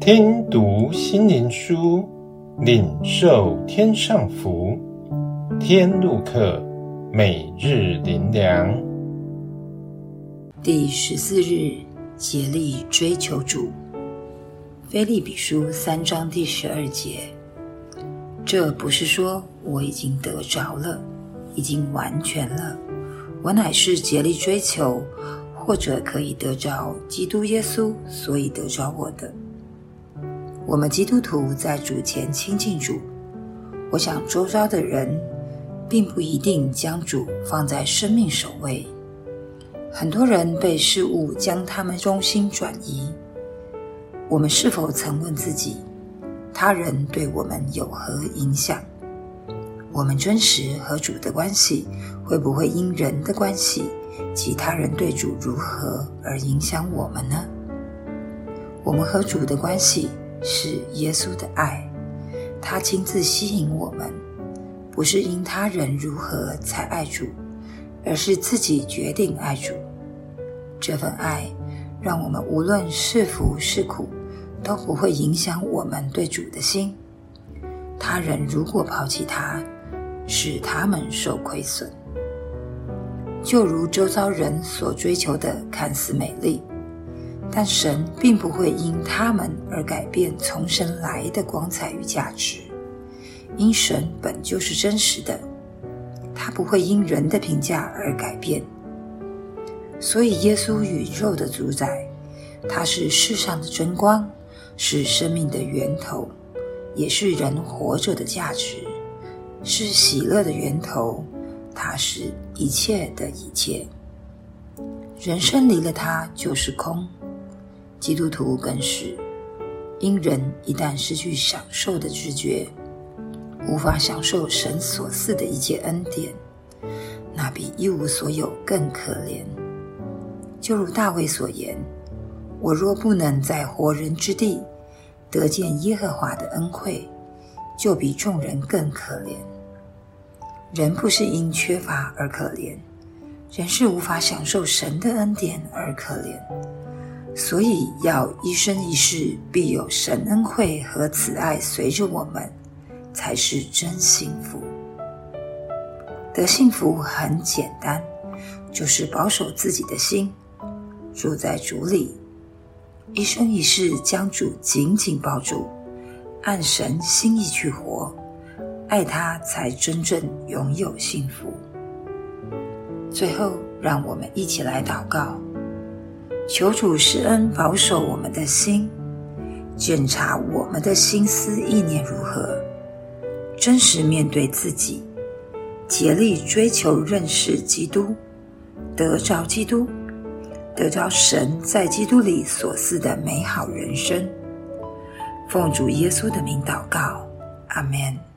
听读心灵书，领受天上福。天路客，每日灵粮。第十四日，竭力追求主。腓利比书三章第十二节。这不是说我已经得着了，已经完全了。我乃是竭力追求，或者可以得着基督耶稣，所以得着我的。我们基督徒在主前亲近主，我想周遭的人并不一定将主放在生命首位。很多人被事物将他们中心转移。我们是否曾问自己，他人对我们有何影响？我们真实和主的关系会不会因人的关系及他人对主如何而影响我们呢？我们和主的关系是耶稣的爱，他亲自吸引我们，不是因他人如何才爱主，而是自己决定爱主。这份爱让我们无论是福是苦，都不会影响我们对主的心。他人如果抛弃他，使他们受亏损，就如周遭人所追求的看似美丽，但神并不会因他们而改变从神来的光彩与价值，因神本就是真实的，他不会因人的评价而改变。所以，耶稣宇宙的主宰，他是世上的真光，是生命的源头，也是人活着的价值。是喜乐的源头，他是一切的一切。人生离了他就是空，基督徒更是。因人一旦失去享受的知觉，无法享受神所赐的一切恩典，那比一无所有更可怜。就如大卫所言：“我若不能在活人之地得见耶和华的恩惠，就比众人更可怜。”人不是因缺乏而可怜，人是无法享受神的恩典而可怜。所以要一生一世必有神恩惠和慈爱随着我们，才是真幸福。得幸福很简单，就是保守自己的心，住在主里，一生一世将主紧紧抱住，按神心意去活。爱他，才真正拥有幸福。最后，让我们一起来祷告，求主施恩保守我们的心，检查我们的心思意念如何，真实面对自己，竭力追求认识基督，得着基督，得着神在基督里所赐的美好人生。奉主耶稣的名祷告，阿门。